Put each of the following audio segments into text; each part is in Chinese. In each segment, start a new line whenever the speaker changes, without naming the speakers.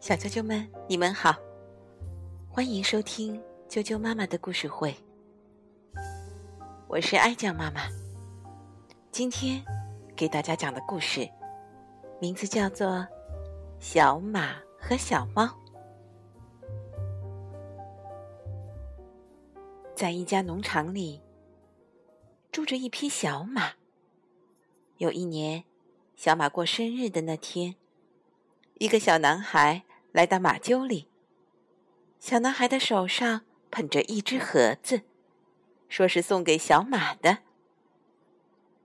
小啾啾们，你们好，欢迎收听啾啾妈妈的故事会。我是爱酱妈妈，今天给大家讲的故事名字叫做《小马和小猫》。在一家农场里，住着一匹小马。有一年，小马过生日的那天，一个小男孩来到马厩里。小男孩的手上捧着一只盒子，说是送给小马的。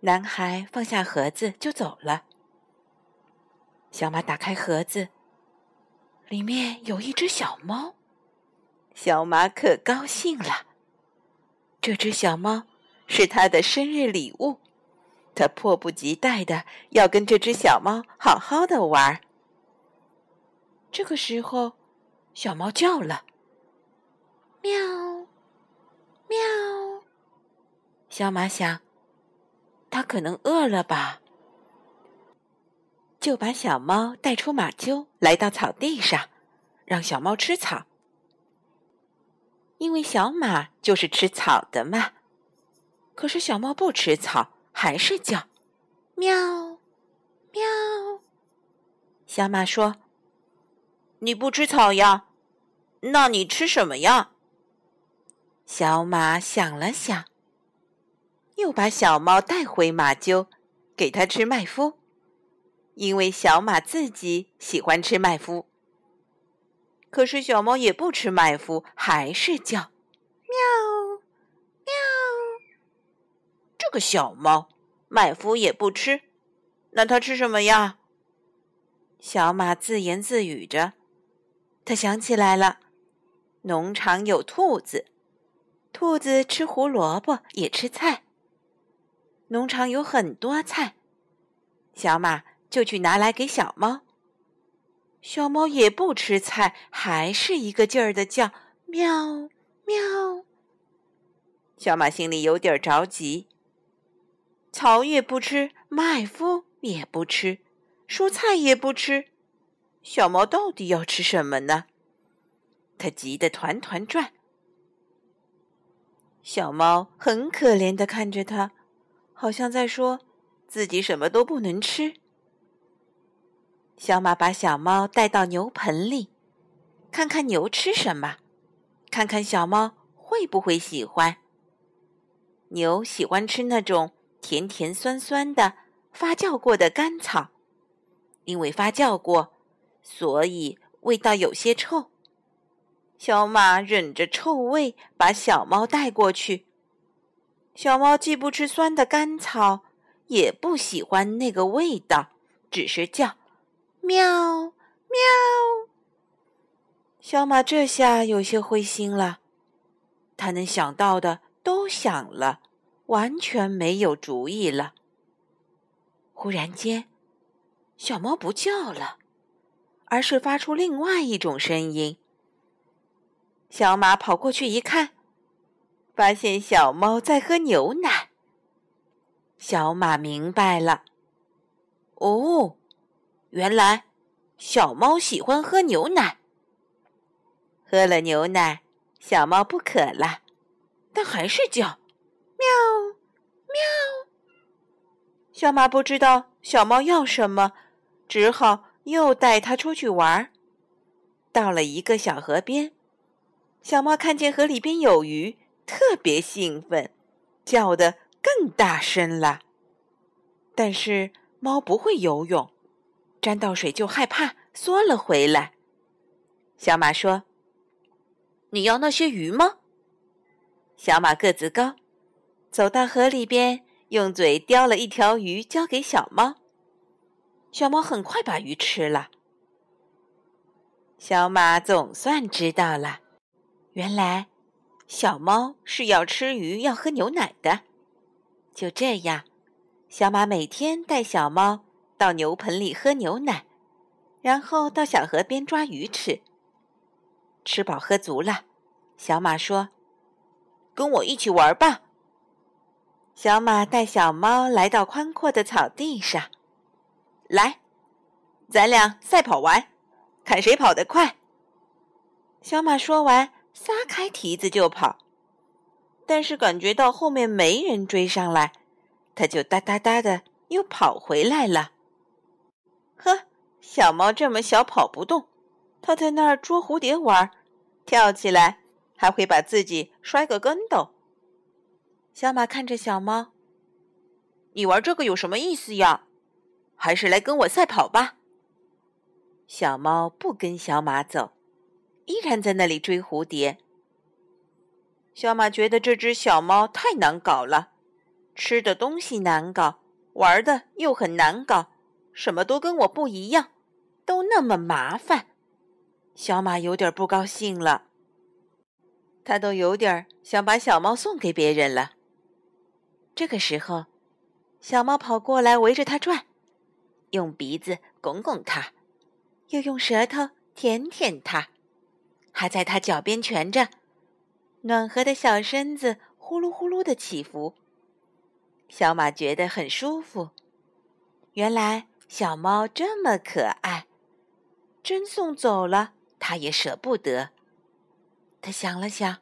男孩放下盒子就走了。小马打开盒子，里面有一只小猫。小马可高兴了，这只小猫是他的生日礼物。他迫不及待的要跟这只小猫好好的玩儿。这个时候，小猫叫了：“喵，喵。”小马想，它可能饿了吧，就把小猫带出马厩，来到草地上，让小猫吃草。因为小马就是吃草的嘛。可是小猫不吃草。还是叫，喵，喵。小马说：“你不吃草呀？那你吃什么呀？”小马想了想，又把小猫带回马厩，给它吃麦麸，因为小马自己喜欢吃麦麸。可是小猫也不吃麦麸，还是叫，喵喵。这个小猫麦麸也不吃，那它吃什么呀？小马自言自语着。他想起来了，农场有兔子，兔子吃胡萝卜，也吃菜。农场有很多菜，小马就去拿来给小猫。小猫也不吃菜，还是一个劲儿的叫喵喵。小马心里有点着急。草也不吃，麦麸也不吃，蔬菜也不吃，小猫到底要吃什么呢？它急得团团转。小猫很可怜的看着它，好像在说自己什么都不能吃。小马把小猫带到牛棚里，看看牛吃什么，看看小猫会不会喜欢。牛喜欢吃那种。甜甜酸酸的发酵过的干草，因为发酵过，所以味道有些臭。小马忍着臭味把小猫带过去。小猫既不吃酸的甘草，也不喜欢那个味道，只是叫喵喵。小马这下有些灰心了，他能想到的都想了。完全没有主意了。忽然间，小猫不叫了，而是发出另外一种声音。小马跑过去一看，发现小猫在喝牛奶。小马明白了，哦，原来小猫喜欢喝牛奶。喝了牛奶，小猫不渴了，但还是叫。喵，喵！小马不知道小猫要什么，只好又带它出去玩。到了一个小河边，小猫看见河里边有鱼，特别兴奋，叫得更大声了。但是猫不会游泳，沾到水就害怕，缩了回来。小马说：“你要那些鱼吗？”小马个子高。走到河里边，用嘴叼了一条鱼，交给小猫。小猫很快把鱼吃了。小马总算知道了，原来小猫是要吃鱼、要喝牛奶的。就这样，小马每天带小猫到牛棚里喝牛奶，然后到小河边抓鱼吃。吃饱喝足了，小马说：“跟我一起玩吧。”小马带小猫来到宽阔的草地上，来，咱俩赛跑玩，看谁跑得快。小马说完，撒开蹄子就跑，但是感觉到后面没人追上来，他就哒哒哒的又跑回来了。呵，小猫这么小跑不动，它在那儿捉蝴蝶玩，跳起来还会把自己摔个跟斗。小马看着小猫：“你玩这个有什么意思呀？还是来跟我赛跑吧。”小猫不跟小马走。依然在那里追蝴蝶。小马觉得这只小猫太难搞了，吃的东西难搞，玩的又很难搞，什么都跟我不一样，都那么麻烦。小马有点不高兴了，他都有点想把小猫送给别人了。这个时候，小猫跑过来围着它转，用鼻子拱拱它，又用舌头舔舔它。还在他脚边蜷着，暖和的小身子呼噜呼噜的起伏。小马觉得很舒服。原来小猫这么可爱，真送走了，他也舍不得。他想了想，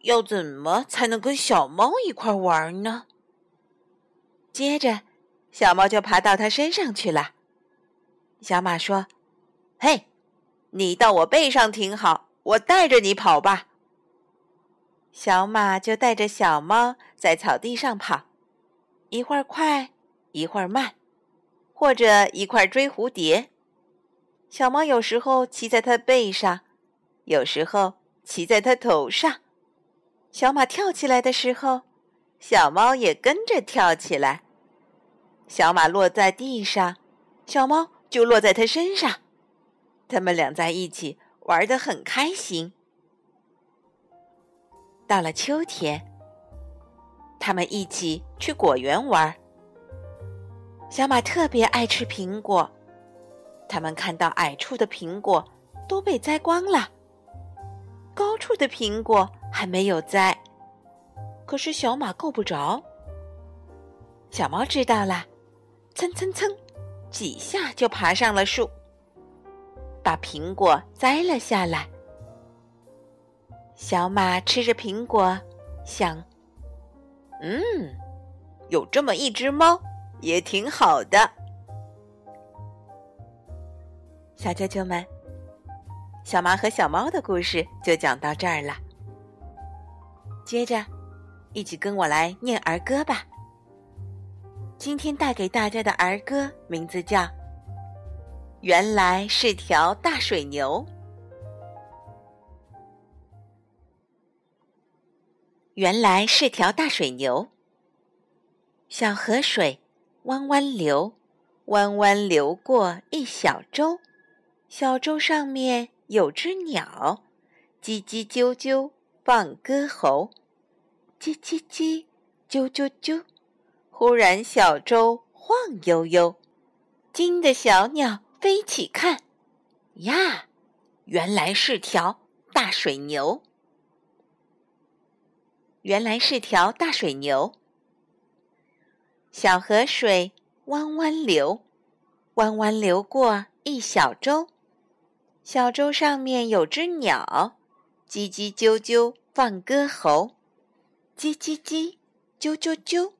要怎么才能跟小猫一块玩呢？接着，小猫就爬到他身上去了。小马说：“嘿。”你到我背上挺好，我带着你跑吧。小马就带着小猫在草地上跑，一会儿快，一会儿慢，或者一块追蝴蝶。小猫有时候骑在它背上，有时候骑在它头上。小马跳起来的时候，小猫也跟着跳起来。小马落在地上，小猫就落在它身上。他们俩在一起玩得很开心。到了秋天，他们一起去果园玩。小马特别爱吃苹果，他们看到矮处的苹果都被摘光了，高处的苹果还没有摘，可是小马够不着。小猫知道了，蹭蹭蹭，几下就爬上了树。把苹果摘了下来。小马吃着苹果，想：“嗯，有这么一只猫也挺好的。”小舅舅们，小马和小猫的故事就讲到这儿了。接着，一起跟我来念儿歌吧。今天带给大家的儿歌名字叫。原来是条大水牛。原来是条大水牛。小河水弯弯流，弯弯流过一小洲。小洲上面有只鸟，叽叽啾啾放歌喉。叽叽叽，啾啾啾。忽然小舟晃悠悠，惊的小鸟。飞起看，呀，原来是条大水牛。原来是条大水牛。小河水弯弯流，弯弯流过一小舟。小舟上面有只鸟，叽叽啾啾放歌喉。叽叽叽，啾啾啾。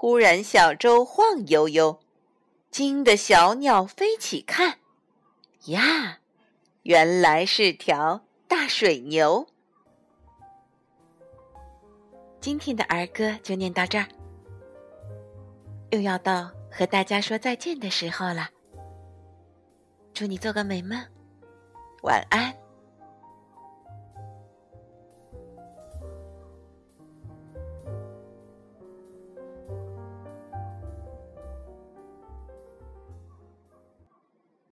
忽然小舟晃悠悠。惊得小鸟飞起看，呀，原来是条大水牛。今天的儿歌就念到这儿，又要到和大家说再见的时候了。祝你做个美梦，晚安。